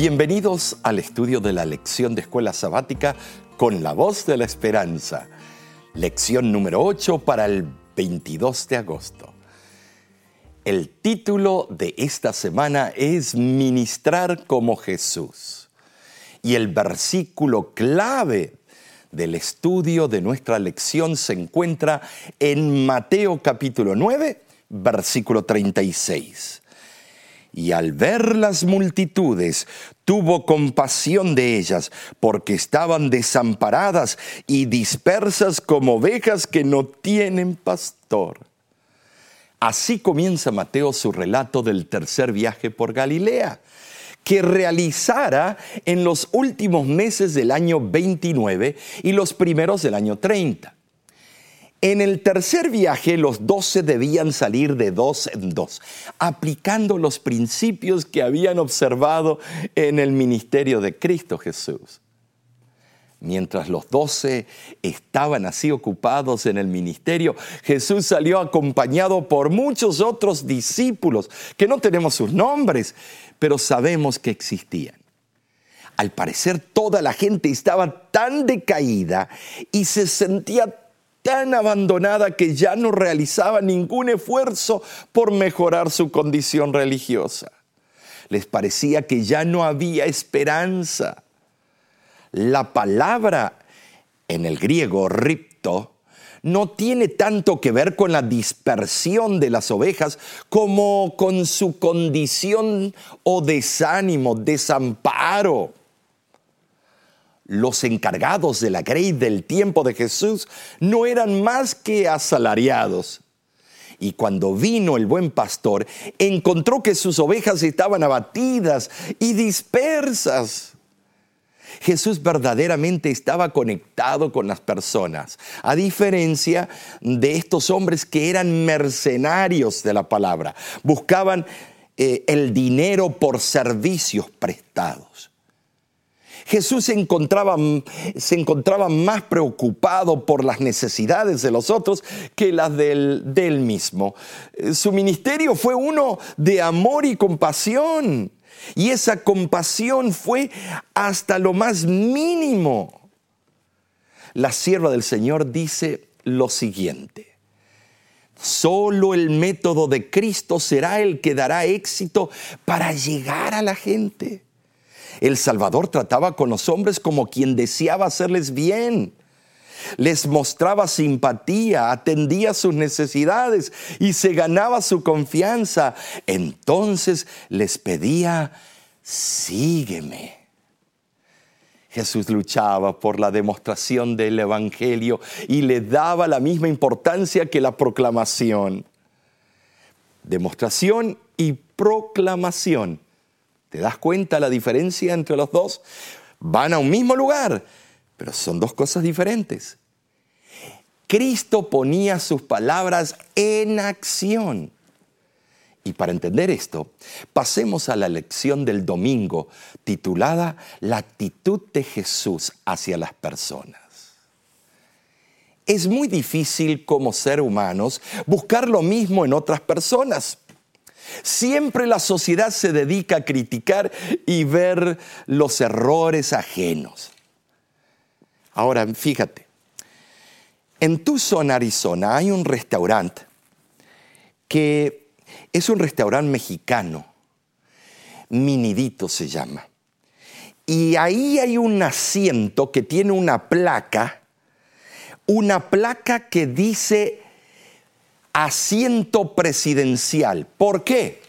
Bienvenidos al estudio de la lección de escuela sabática con la voz de la esperanza. Lección número 8 para el 22 de agosto. El título de esta semana es Ministrar como Jesús. Y el versículo clave del estudio de nuestra lección se encuentra en Mateo capítulo 9, versículo 36 y al ver las multitudes tuvo compasión de ellas, porque estaban desamparadas y dispersas como ovejas que no tienen pastor. Así comienza Mateo su relato del tercer viaje por Galilea, que realizara en los últimos meses del año 29 y los primeros del año 30. En el tercer viaje los doce debían salir de dos en dos, aplicando los principios que habían observado en el ministerio de Cristo Jesús. Mientras los doce estaban así ocupados en el ministerio, Jesús salió acompañado por muchos otros discípulos, que no tenemos sus nombres, pero sabemos que existían. Al parecer toda la gente estaba tan decaída y se sentía tan abandonada que ya no realizaba ningún esfuerzo por mejorar su condición religiosa. Les parecía que ya no había esperanza. La palabra en el griego ripto no tiene tanto que ver con la dispersión de las ovejas como con su condición o desánimo, desamparo los encargados de la grey del tiempo de Jesús no eran más que asalariados. Y cuando vino el buen pastor, encontró que sus ovejas estaban abatidas y dispersas. Jesús verdaderamente estaba conectado con las personas, a diferencia de estos hombres que eran mercenarios de la palabra, buscaban eh, el dinero por servicios prestados. Jesús se encontraba, se encontraba más preocupado por las necesidades de los otros que las del, él mismo. Su ministerio fue uno de amor y compasión. Y esa compasión fue hasta lo más mínimo. La sierva del Señor dice lo siguiente. Solo el método de Cristo será el que dará éxito para llegar a la gente. El Salvador trataba con los hombres como quien deseaba hacerles bien. Les mostraba simpatía, atendía sus necesidades y se ganaba su confianza. Entonces les pedía, sígueme. Jesús luchaba por la demostración del Evangelio y le daba la misma importancia que la proclamación. Demostración y proclamación ¿Te das cuenta la diferencia entre los dos? Van a un mismo lugar, pero son dos cosas diferentes. Cristo ponía sus palabras en acción. Y para entender esto, pasemos a la lección del domingo titulada La actitud de Jesús hacia las personas. Es muy difícil como ser humanos buscar lo mismo en otras personas. Siempre la sociedad se dedica a criticar y ver los errores ajenos. Ahora, fíjate, en Tucson, Arizona, hay un restaurante que es un restaurante mexicano, Minidito se llama. Y ahí hay un asiento que tiene una placa, una placa que dice asiento presidencial. ¿Por qué?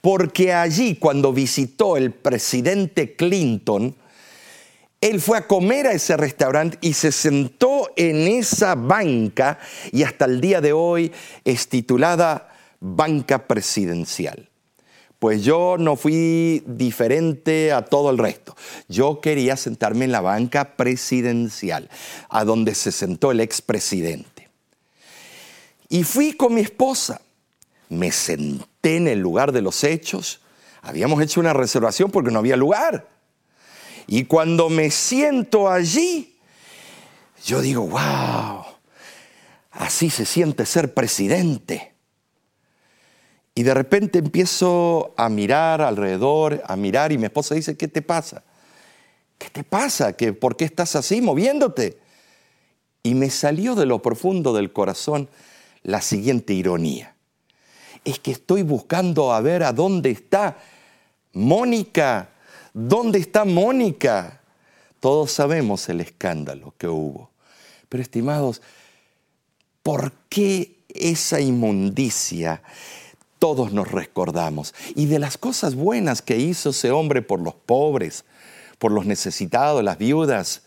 Porque allí cuando visitó el presidente Clinton, él fue a comer a ese restaurante y se sentó en esa banca y hasta el día de hoy es titulada banca presidencial. Pues yo no fui diferente a todo el resto. Yo quería sentarme en la banca presidencial, a donde se sentó el expresidente. Y fui con mi esposa. Me senté en el lugar de los hechos. Habíamos hecho una reservación porque no había lugar. Y cuando me siento allí, yo digo, wow, así se siente ser presidente. Y de repente empiezo a mirar alrededor, a mirar y mi esposa dice, ¿qué te pasa? ¿Qué te pasa? ¿Que, ¿Por qué estás así moviéndote? Y me salió de lo profundo del corazón la siguiente ironía. Es que estoy buscando a ver a dónde está Mónica. ¿Dónde está Mónica? Todos sabemos el escándalo que hubo. Pero estimados, ¿por qué esa inmundicia? Todos nos recordamos. Y de las cosas buenas que hizo ese hombre por los pobres, por los necesitados, las viudas,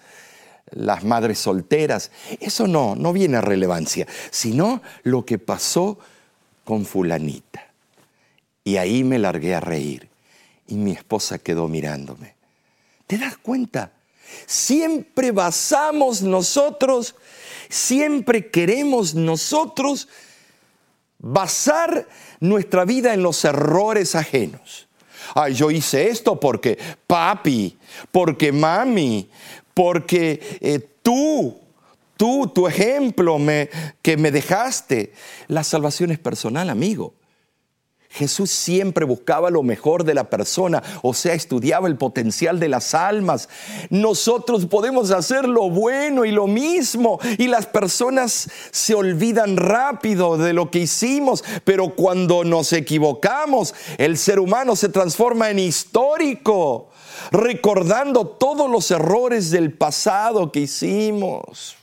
las madres solteras. Eso no, no viene a relevancia, sino lo que pasó con fulanita. Y ahí me largué a reír y mi esposa quedó mirándome. ¿Te das cuenta? Siempre basamos nosotros, siempre queremos nosotros basar nuestra vida en los errores ajenos. Ay, yo hice esto porque papi, porque mami, porque eh, tú, tú, tu ejemplo me, que me dejaste. La salvación es personal, amigo. Jesús siempre buscaba lo mejor de la persona, o sea, estudiaba el potencial de las almas. Nosotros podemos hacer lo bueno y lo mismo, y las personas se olvidan rápido de lo que hicimos, pero cuando nos equivocamos, el ser humano se transforma en histórico, recordando todos los errores del pasado que hicimos.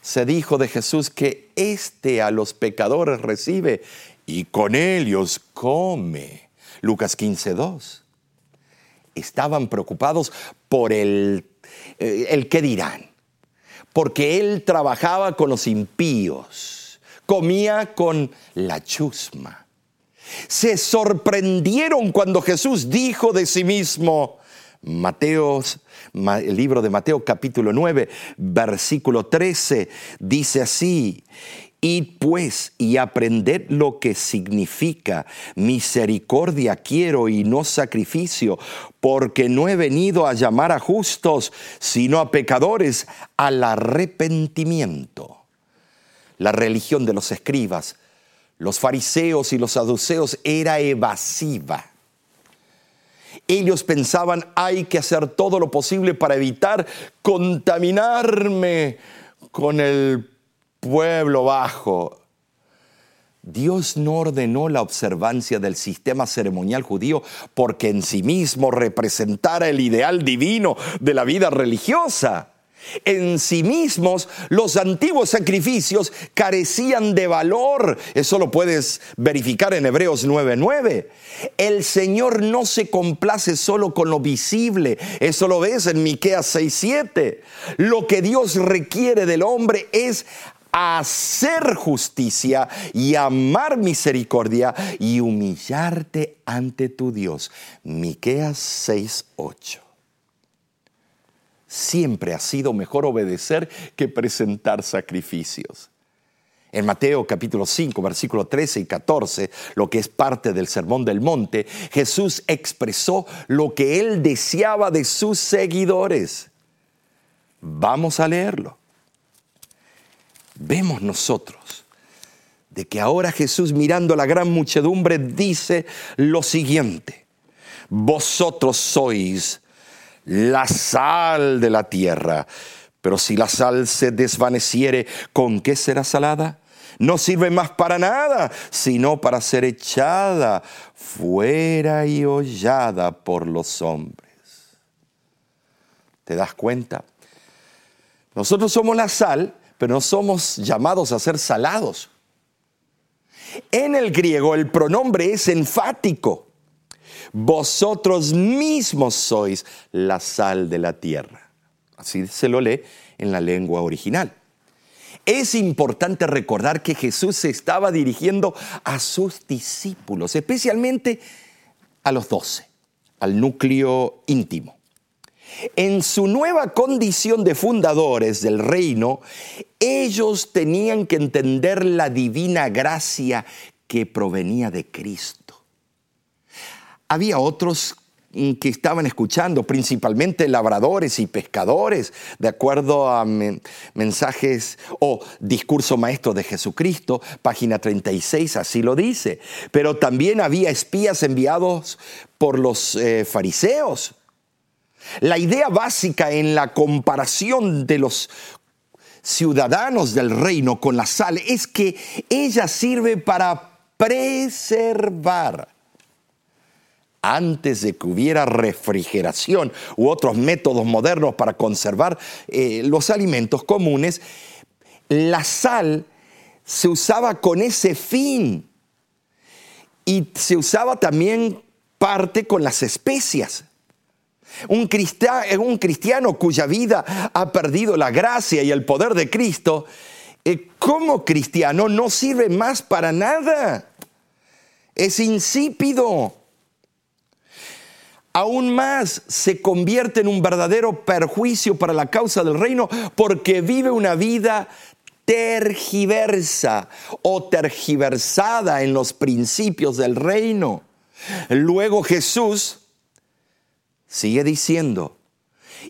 Se dijo de Jesús que éste a los pecadores recibe y con ellos come. Lucas 15, 2. Estaban preocupados por el, eh, el qué dirán, porque él trabajaba con los impíos, comía con la chusma. Se sorprendieron cuando Jesús dijo de sí mismo, Mateo, el libro de Mateo capítulo 9, versículo 13, dice así, Id pues y aprended lo que significa misericordia quiero y no sacrificio, porque no he venido a llamar a justos, sino a pecadores al arrepentimiento. La religión de los escribas, los fariseos y los saduceos era evasiva. Ellos pensaban hay que hacer todo lo posible para evitar contaminarme con el pueblo bajo. Dios no ordenó la observancia del sistema ceremonial judío porque en sí mismo representara el ideal divino de la vida religiosa. En sí mismos los antiguos sacrificios carecían de valor. Eso lo puedes verificar en Hebreos 9:9. El Señor no se complace solo con lo visible. Eso lo ves en Miqueas 6:7. Lo que Dios requiere del hombre es hacer justicia y amar misericordia y humillarte ante tu Dios. Miqueas 6:8. Siempre ha sido mejor obedecer que presentar sacrificios. En Mateo capítulo 5, versículo 13 y 14, lo que es parte del Sermón del Monte, Jesús expresó lo que él deseaba de sus seguidores. Vamos a leerlo vemos nosotros de que ahora Jesús mirando a la gran muchedumbre dice lo siguiente, vosotros sois la sal de la tierra, pero si la sal se desvaneciere, ¿con qué será salada? No sirve más para nada, sino para ser echada fuera y hollada por los hombres. ¿Te das cuenta? Nosotros somos la sal, pero no somos llamados a ser salados. En el griego el pronombre es enfático. Vosotros mismos sois la sal de la tierra. Así se lo lee en la lengua original. Es importante recordar que Jesús se estaba dirigiendo a sus discípulos, especialmente a los doce, al núcleo íntimo. En su nueva condición de fundadores del reino, ellos tenían que entender la divina gracia que provenía de Cristo. Había otros que estaban escuchando, principalmente labradores y pescadores, de acuerdo a mensajes o discurso maestro de Jesucristo, página 36, así lo dice. Pero también había espías enviados por los eh, fariseos. La idea básica en la comparación de los ciudadanos del reino con la sal es que ella sirve para preservar antes de que hubiera refrigeración u otros métodos modernos para conservar eh, los alimentos comunes, la sal se usaba con ese fin y se usaba también parte con las especias. Un cristiano, un cristiano cuya vida ha perdido la gracia y el poder de Cristo, eh, como cristiano no sirve más para nada. Es insípido aún más se convierte en un verdadero perjuicio para la causa del reino porque vive una vida tergiversa o tergiversada en los principios del reino. Luego Jesús sigue diciendo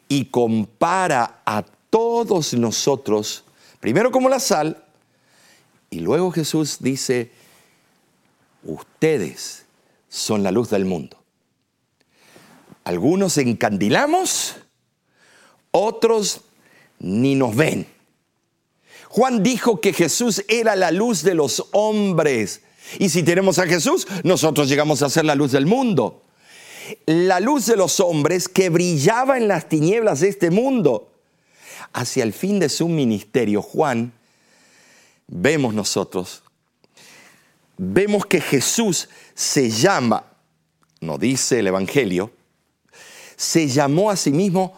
y compara a todos nosotros, primero como la sal, y luego Jesús dice, ustedes son la luz del mundo. Algunos encandilamos, otros ni nos ven. Juan dijo que Jesús era la luz de los hombres. Y si tenemos a Jesús, nosotros llegamos a ser la luz del mundo. La luz de los hombres que brillaba en las tinieblas de este mundo. Hacia el fin de su ministerio, Juan, vemos nosotros, vemos que Jesús se llama, no dice el Evangelio, se llamó a sí mismo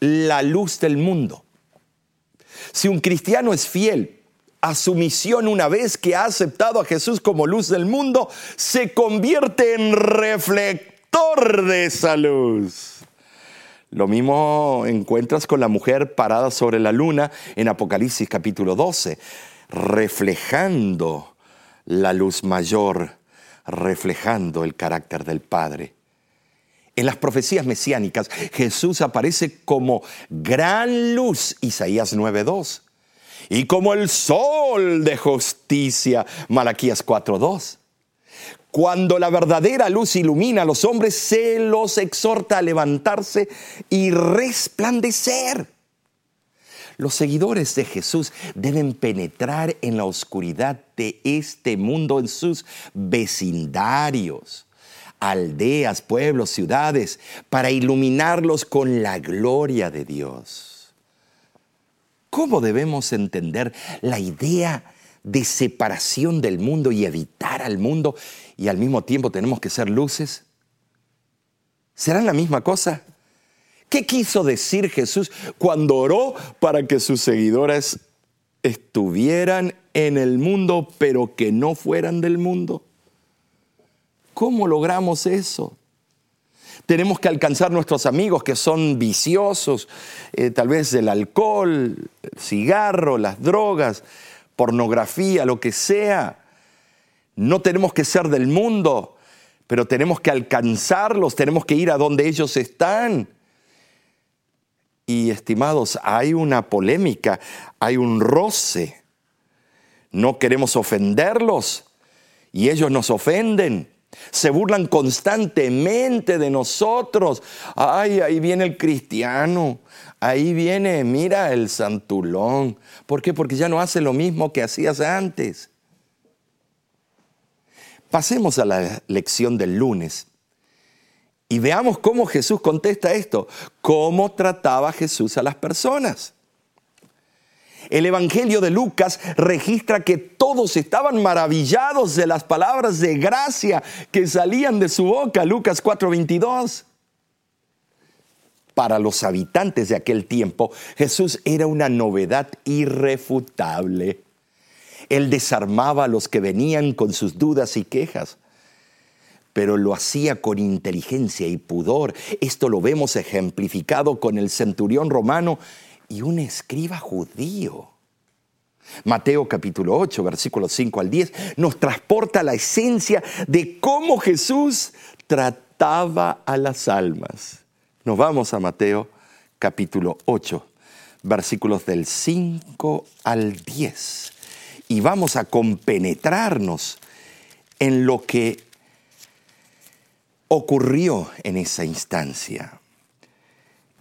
la luz del mundo. Si un cristiano es fiel a su misión una vez que ha aceptado a Jesús como luz del mundo, se convierte en reflector de esa luz. Lo mismo encuentras con la mujer parada sobre la luna en Apocalipsis capítulo 12, reflejando la luz mayor, reflejando el carácter del Padre. En las profecías mesiánicas, Jesús aparece como gran luz, Isaías 9.2, y como el sol de justicia, Malaquías 4.2. Cuando la verdadera luz ilumina a los hombres, se los exhorta a levantarse y resplandecer. Los seguidores de Jesús deben penetrar en la oscuridad de este mundo, en sus vecindarios aldeas, pueblos, ciudades, para iluminarlos con la gloria de Dios. ¿Cómo debemos entender la idea de separación del mundo y evitar al mundo y al mismo tiempo tenemos que ser luces? ¿Serán la misma cosa? ¿Qué quiso decir Jesús cuando oró para que sus seguidores estuvieran en el mundo pero que no fueran del mundo? ¿Cómo logramos eso? Tenemos que alcanzar nuestros amigos que son viciosos, eh, tal vez el alcohol, el cigarro, las drogas, pornografía, lo que sea. No tenemos que ser del mundo, pero tenemos que alcanzarlos, tenemos que ir a donde ellos están. Y estimados, hay una polémica, hay un roce. No queremos ofenderlos y ellos nos ofenden. Se burlan constantemente de nosotros. Ay, ahí viene el cristiano. Ahí viene, mira, el santulón. ¿Por qué? Porque ya no hace lo mismo que hacías antes. Pasemos a la lección del lunes y veamos cómo Jesús contesta esto. ¿Cómo trataba Jesús a las personas? El Evangelio de Lucas registra que todos estaban maravillados de las palabras de gracia que salían de su boca, Lucas 4:22. Para los habitantes de aquel tiempo, Jesús era una novedad irrefutable. Él desarmaba a los que venían con sus dudas y quejas pero lo hacía con inteligencia y pudor. Esto lo vemos ejemplificado con el centurión romano y un escriba judío. Mateo capítulo 8, versículos 5 al 10, nos transporta la esencia de cómo Jesús trataba a las almas. Nos vamos a Mateo capítulo 8, versículos del 5 al 10. Y vamos a compenetrarnos en lo que ocurrió en esa instancia.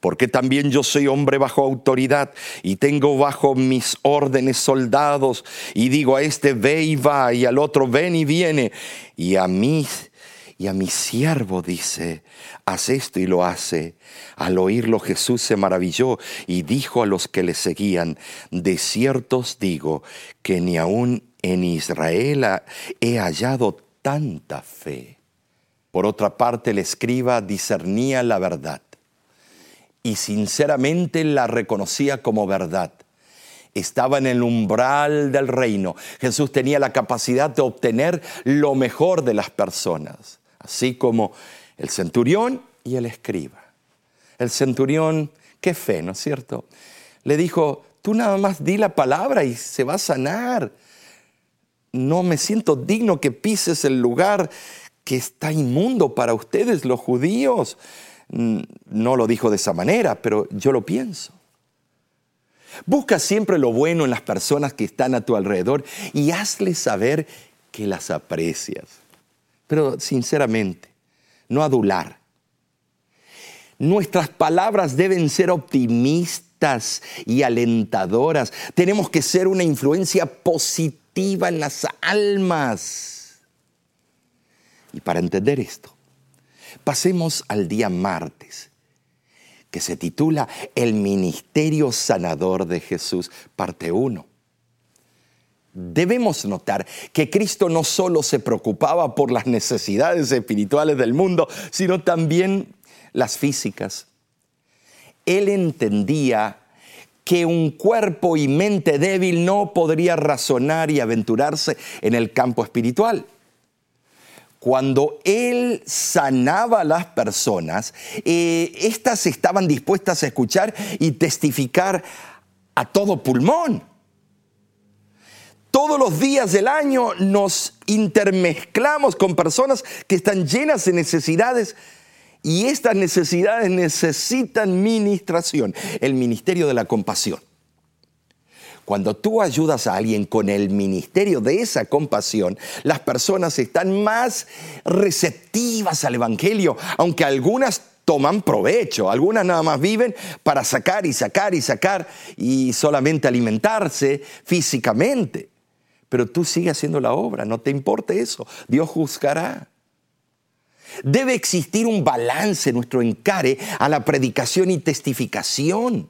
porque también yo soy hombre bajo autoridad y tengo bajo mis órdenes soldados y digo a este ve y va y al otro ven y viene y a mí y a mi siervo dice, haz esto y lo hace. Al oírlo Jesús se maravilló y dijo a los que le seguían, de cierto os digo que ni aun en Israel he hallado tanta fe. Por otra parte, el escriba discernía la verdad y sinceramente la reconocía como verdad. Estaba en el umbral del reino. Jesús tenía la capacidad de obtener lo mejor de las personas, así como el centurión y el escriba. El centurión, qué fe, ¿no es cierto? Le dijo, tú nada más di la palabra y se va a sanar. No me siento digno que pises el lugar que está inmundo para ustedes, los judíos no lo dijo de esa manera, pero yo lo pienso. Busca siempre lo bueno en las personas que están a tu alrededor y hazles saber que las aprecias. Pero sinceramente, no adular. Nuestras palabras deben ser optimistas y alentadoras. Tenemos que ser una influencia positiva en las almas. Y para entender esto, Pasemos al día martes, que se titula El Ministerio Sanador de Jesús, parte 1. Debemos notar que Cristo no solo se preocupaba por las necesidades espirituales del mundo, sino también las físicas. Él entendía que un cuerpo y mente débil no podría razonar y aventurarse en el campo espiritual cuando él sanaba a las personas, eh, estas estaban dispuestas a escuchar y testificar a todo pulmón. Todos los días del año nos intermezclamos con personas que están llenas de necesidades y estas necesidades necesitan ministración, el ministerio de la compasión. Cuando tú ayudas a alguien con el ministerio de esa compasión, las personas están más receptivas al Evangelio, aunque algunas toman provecho, algunas nada más viven para sacar y sacar y sacar y solamente alimentarse físicamente. Pero tú sigues haciendo la obra, no te importe eso, Dios juzgará. Debe existir un balance en nuestro encare a la predicación y testificación.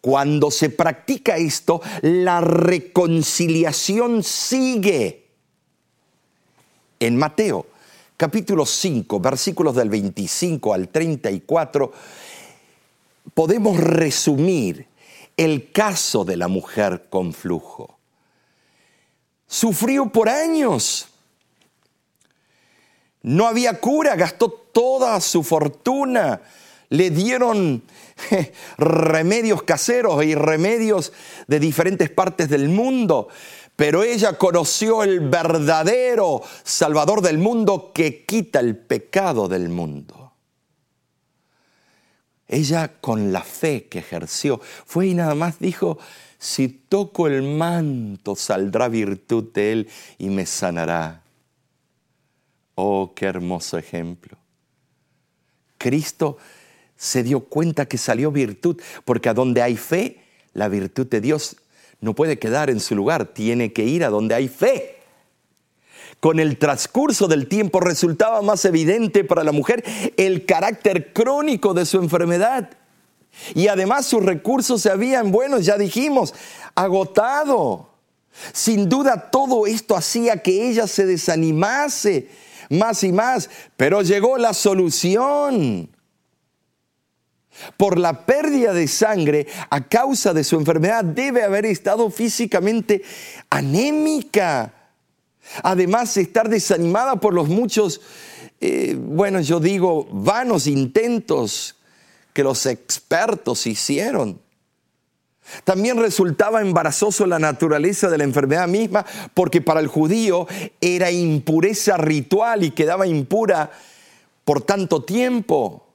Cuando se practica esto, la reconciliación sigue. En Mateo capítulo 5, versículos del 25 al 34, podemos resumir el caso de la mujer con flujo. Sufrió por años. No había cura, gastó toda su fortuna le dieron remedios caseros y remedios de diferentes partes del mundo, pero ella conoció el verdadero Salvador del mundo que quita el pecado del mundo. Ella con la fe que ejerció fue y nada más dijo, si toco el manto saldrá virtud de él y me sanará. Oh, qué hermoso ejemplo. Cristo se dio cuenta que salió virtud, porque a donde hay fe, la virtud de Dios no puede quedar en su lugar, tiene que ir a donde hay fe. Con el transcurso del tiempo resultaba más evidente para la mujer el carácter crónico de su enfermedad. Y además sus recursos se habían, bueno, ya dijimos, agotado. Sin duda todo esto hacía que ella se desanimase más y más, pero llegó la solución. Por la pérdida de sangre a causa de su enfermedad, debe haber estado físicamente anémica. Además de estar desanimada por los muchos, eh, bueno, yo digo, vanos intentos que los expertos hicieron. También resultaba embarazoso la naturaleza de la enfermedad misma porque para el judío era impureza ritual y quedaba impura por tanto tiempo.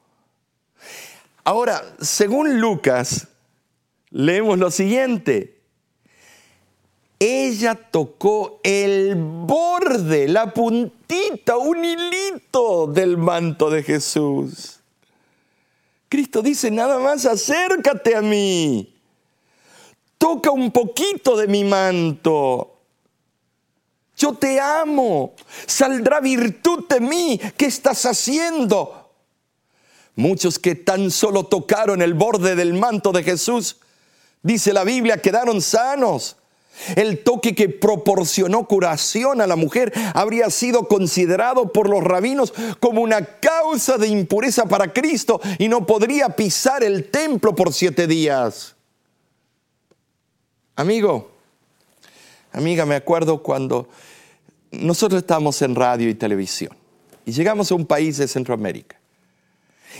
Ahora, según Lucas, leemos lo siguiente. Ella tocó el borde, la puntita, un hilito del manto de Jesús. Cristo dice, nada más acércate a mí. Toca un poquito de mi manto. Yo te amo. Saldrá virtud de mí. ¿Qué estás haciendo? Muchos que tan solo tocaron el borde del manto de Jesús, dice la Biblia, quedaron sanos. El toque que proporcionó curación a la mujer habría sido considerado por los rabinos como una causa de impureza para Cristo y no podría pisar el templo por siete días. Amigo, amiga, me acuerdo cuando nosotros estábamos en radio y televisión y llegamos a un país de Centroamérica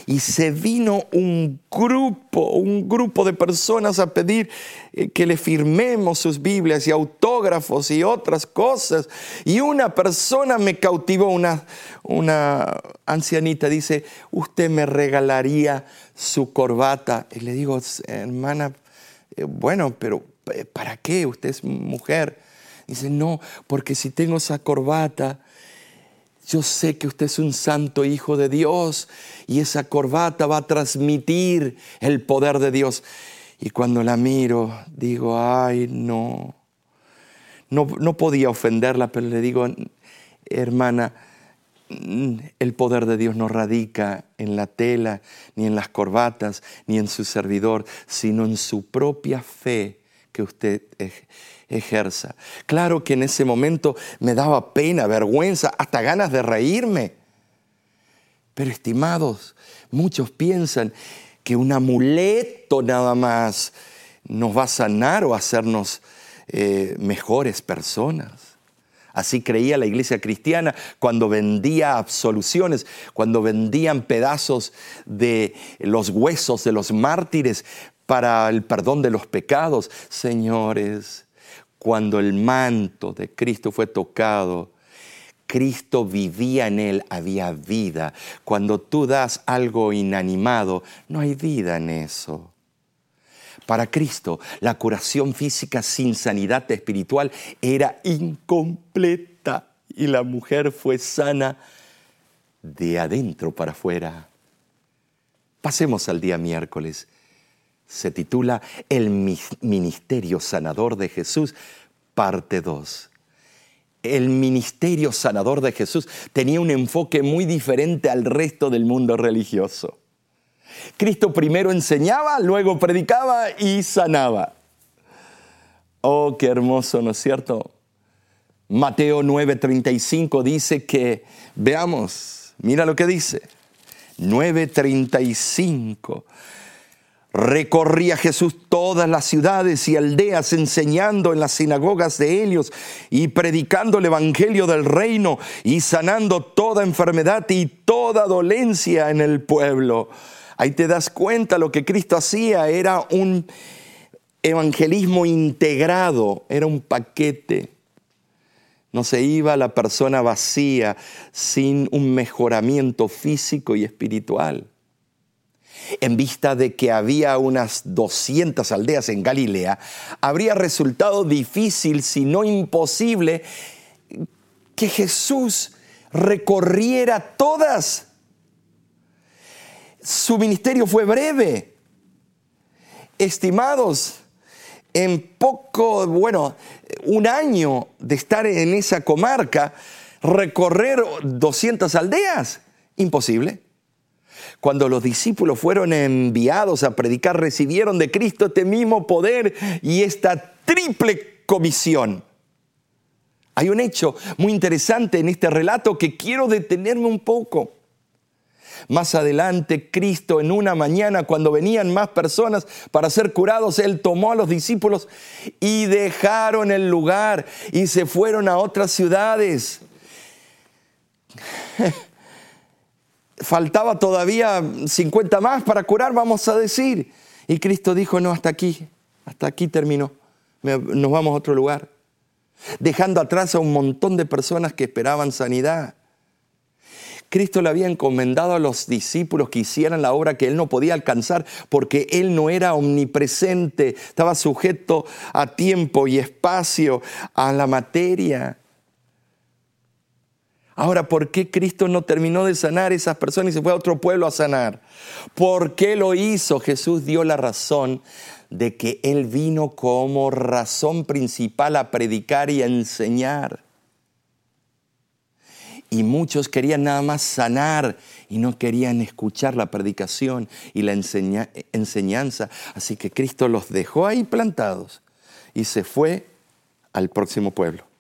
y se vino un grupo, un grupo de personas a pedir eh, que le firmemos sus Biblias y autógrafos y otras cosas. Y una persona me cautivó, una, una ancianita, dice, usted me regalaría su corbata. Y le digo, hermana, eh, bueno, pero eh, ¿para qué? Usted es mujer. Dice, no, porque si tengo esa corbata, yo sé que usted es un santo hijo de Dios y esa corbata va a transmitir el poder de Dios. Y cuando la miro, digo, ay, no. No, no podía ofenderla, pero le digo, hermana, el poder de Dios no radica en la tela, ni en las corbatas, ni en su servidor, sino en su propia fe que usted ejerza. Claro que en ese momento me daba pena, vergüenza, hasta ganas de reírme. Pero estimados, muchos piensan que un amuleto nada más nos va a sanar o hacernos eh, mejores personas. Así creía la iglesia cristiana cuando vendía absoluciones, cuando vendían pedazos de los huesos de los mártires para el perdón de los pecados. Señores, cuando el manto de Cristo fue tocado, Cristo vivía en él, había vida. Cuando tú das algo inanimado, no hay vida en eso. Para Cristo, la curación física sin sanidad espiritual era incompleta y la mujer fue sana de adentro para afuera. Pasemos al día miércoles se titula El Ministerio Sanador de Jesús, parte 2. El ministerio sanador de Jesús tenía un enfoque muy diferente al resto del mundo religioso. Cristo primero enseñaba, luego predicaba y sanaba. Oh, qué hermoso, ¿no es cierto? Mateo 9:35 dice que, veamos, mira lo que dice. 9:35. Recorría Jesús todas las ciudades y aldeas enseñando en las sinagogas de Helios y predicando el Evangelio del reino y sanando toda enfermedad y toda dolencia en el pueblo. Ahí te das cuenta lo que Cristo hacía era un evangelismo integrado, era un paquete. No se iba la persona vacía sin un mejoramiento físico y espiritual en vista de que había unas 200 aldeas en Galilea, habría resultado difícil, si no imposible, que Jesús recorriera todas. Su ministerio fue breve. Estimados, en poco, bueno, un año de estar en esa comarca, recorrer 200 aldeas, imposible. Cuando los discípulos fueron enviados a predicar, recibieron de Cristo este mismo poder y esta triple comisión. Hay un hecho muy interesante en este relato que quiero detenerme un poco. Más adelante, Cristo en una mañana, cuando venían más personas para ser curados, Él tomó a los discípulos y dejaron el lugar y se fueron a otras ciudades. Faltaba todavía 50 más para curar, vamos a decir. Y Cristo dijo, no, hasta aquí, hasta aquí terminó. Nos vamos a otro lugar. Dejando atrás a un montón de personas que esperaban sanidad. Cristo le había encomendado a los discípulos que hicieran la obra que él no podía alcanzar porque él no era omnipresente, estaba sujeto a tiempo y espacio, a la materia. Ahora, ¿por qué Cristo no terminó de sanar a esas personas y se fue a otro pueblo a sanar? ¿Por qué lo hizo? Jesús dio la razón de que Él vino como razón principal a predicar y a enseñar y muchos querían nada más sanar y no querían escuchar la predicación y la enseñanza. Así que Cristo los dejó ahí plantados y se fue al próximo pueblo.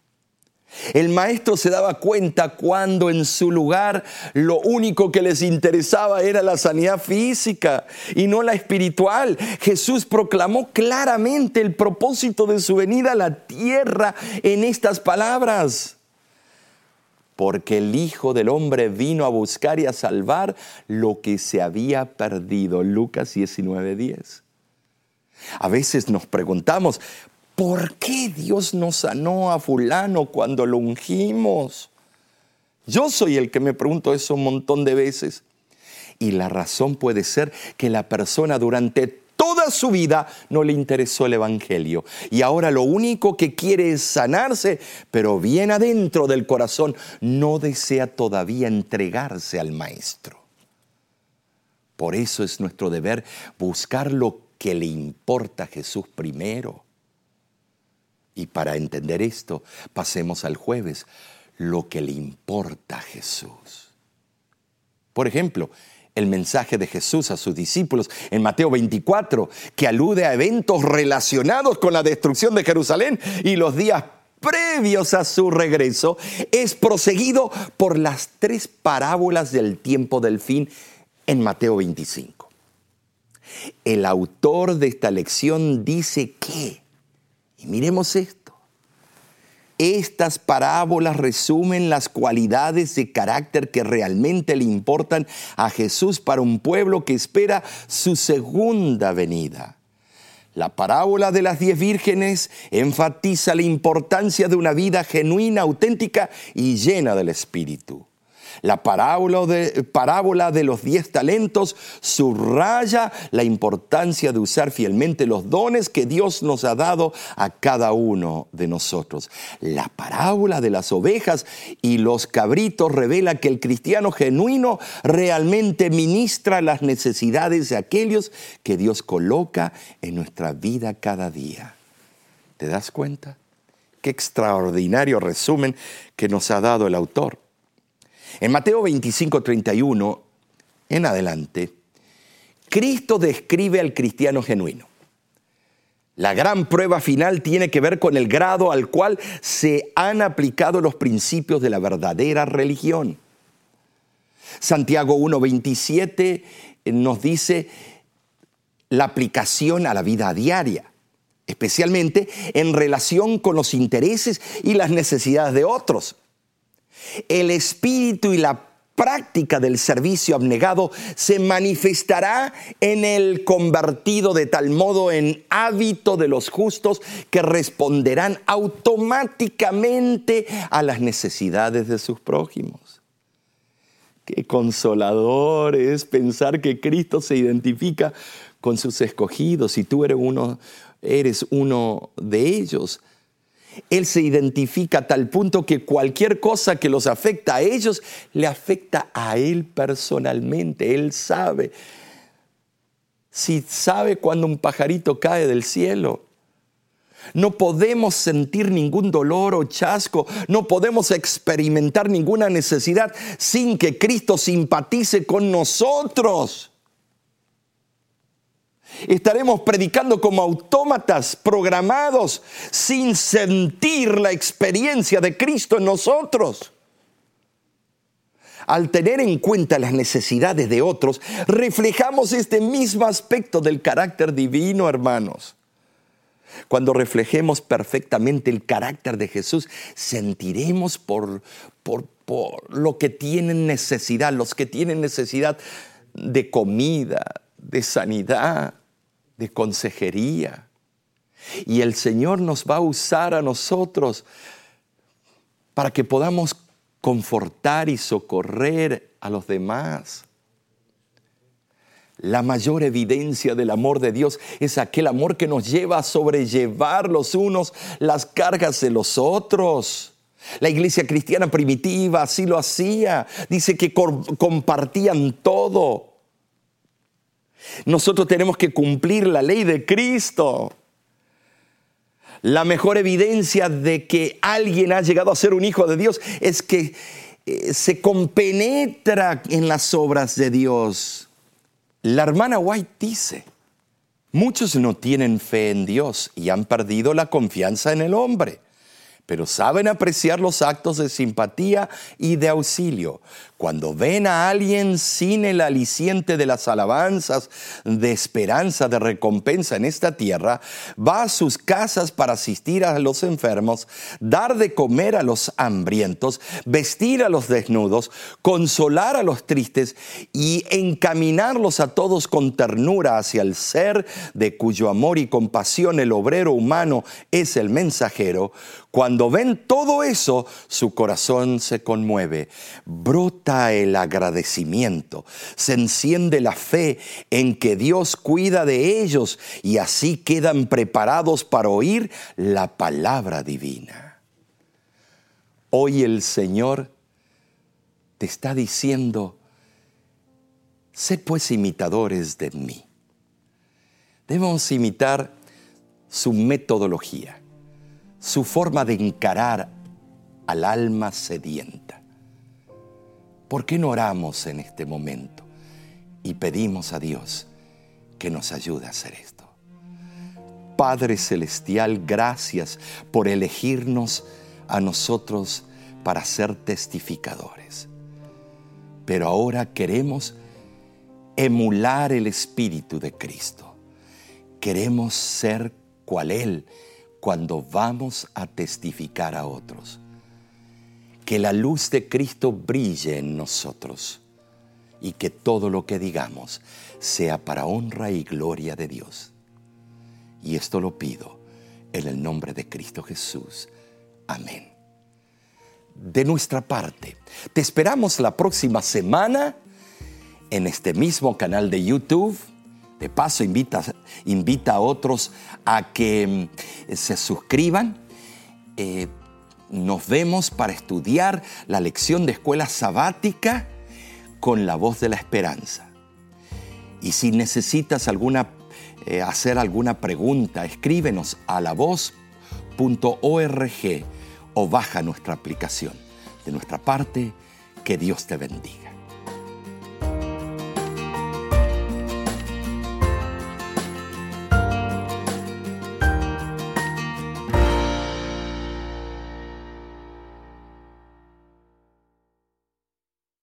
El maestro se daba cuenta cuando en su lugar lo único que les interesaba era la sanidad física y no la espiritual. Jesús proclamó claramente el propósito de su venida a la tierra en estas palabras porque el Hijo del Hombre vino a buscar y a salvar lo que se había perdido. Lucas 19:10. A veces nos preguntamos, ¿por qué Dios no sanó a fulano cuando lo ungimos? Yo soy el que me pregunto eso un montón de veces. Y la razón puede ser que la persona durante toda su vida no le interesó el Evangelio. Y ahora lo único que quiere es sanarse, pero bien adentro del corazón no desea todavía entregarse al Maestro. Por eso es nuestro deber buscar lo que le importa a Jesús primero. Y para entender esto, pasemos al jueves, lo que le importa a Jesús. Por ejemplo, el mensaje de Jesús a sus discípulos en Mateo 24, que alude a eventos relacionados con la destrucción de Jerusalén y los días previos a su regreso, es proseguido por las tres parábolas del tiempo del fin en Mateo 25. El autor de esta lección dice que, y miremos esto, estas parábolas resumen las cualidades de carácter que realmente le importan a Jesús para un pueblo que espera su segunda venida. La parábola de las diez vírgenes enfatiza la importancia de una vida genuina, auténtica y llena del Espíritu. La parábola de, parábola de los diez talentos subraya la importancia de usar fielmente los dones que Dios nos ha dado a cada uno de nosotros. La parábola de las ovejas y los cabritos revela que el cristiano genuino realmente ministra las necesidades de aquellos que Dios coloca en nuestra vida cada día. ¿Te das cuenta? Qué extraordinario resumen que nos ha dado el autor. En Mateo 25, 31 en adelante, Cristo describe al cristiano genuino. La gran prueba final tiene que ver con el grado al cual se han aplicado los principios de la verdadera religión. Santiago 1.27 nos dice la aplicación a la vida diaria, especialmente en relación con los intereses y las necesidades de otros. El espíritu y la práctica del servicio abnegado se manifestará en el convertido de tal modo en hábito de los justos que responderán automáticamente a las necesidades de sus prójimos. Qué consolador es pensar que Cristo se identifica con sus escogidos y tú eres uno, eres uno de ellos. Él se identifica a tal punto que cualquier cosa que los afecta a ellos le afecta a Él personalmente. Él sabe. Si sabe cuando un pajarito cae del cielo, no podemos sentir ningún dolor o chasco, no podemos experimentar ninguna necesidad sin que Cristo simpatice con nosotros. Estaremos predicando como autómatas programados sin sentir la experiencia de Cristo en nosotros. Al tener en cuenta las necesidades de otros, reflejamos este mismo aspecto del carácter divino, hermanos. Cuando reflejemos perfectamente el carácter de Jesús, sentiremos por, por, por, lo que tienen necesidad, los que tienen necesidad de comida, de sanidad, de consejería. Y el Señor nos va a usar a nosotros para que podamos confortar y socorrer a los demás. La mayor evidencia del amor de Dios es aquel amor que nos lleva a sobrellevar los unos las cargas de los otros. La iglesia cristiana primitiva así lo hacía. Dice que compartían todo. Nosotros tenemos que cumplir la ley de Cristo. La mejor evidencia de que alguien ha llegado a ser un hijo de Dios es que eh, se compenetra en las obras de Dios. La hermana White dice, muchos no tienen fe en Dios y han perdido la confianza en el hombre pero saben apreciar los actos de simpatía y de auxilio. Cuando ven a alguien sin el aliciente de las alabanzas, de esperanza, de recompensa en esta tierra, va a sus casas para asistir a los enfermos, dar de comer a los hambrientos, vestir a los desnudos, consolar a los tristes y encaminarlos a todos con ternura hacia el ser de cuyo amor y compasión el obrero humano es el mensajero, cuando ven todo eso, su corazón se conmueve, brota el agradecimiento, se enciende la fe en que Dios cuida de ellos y así quedan preparados para oír la palabra divina. Hoy el Señor te está diciendo, sé pues imitadores de mí. Debemos imitar su metodología su forma de encarar al alma sedienta. ¿Por qué no oramos en este momento y pedimos a Dios que nos ayude a hacer esto? Padre Celestial, gracias por elegirnos a nosotros para ser testificadores. Pero ahora queremos emular el Espíritu de Cristo. Queremos ser cual Él cuando vamos a testificar a otros. Que la luz de Cristo brille en nosotros y que todo lo que digamos sea para honra y gloria de Dios. Y esto lo pido en el nombre de Cristo Jesús. Amén. De nuestra parte, te esperamos la próxima semana en este mismo canal de YouTube de paso, invita, invita a otros a que mm, se suscriban. Eh, nos vemos para estudiar la lección de escuela sabática con la voz de la esperanza. Y si necesitas eh, hacer alguna pregunta, escríbenos a la voz.org o baja nuestra aplicación. De nuestra parte, que Dios te bendiga.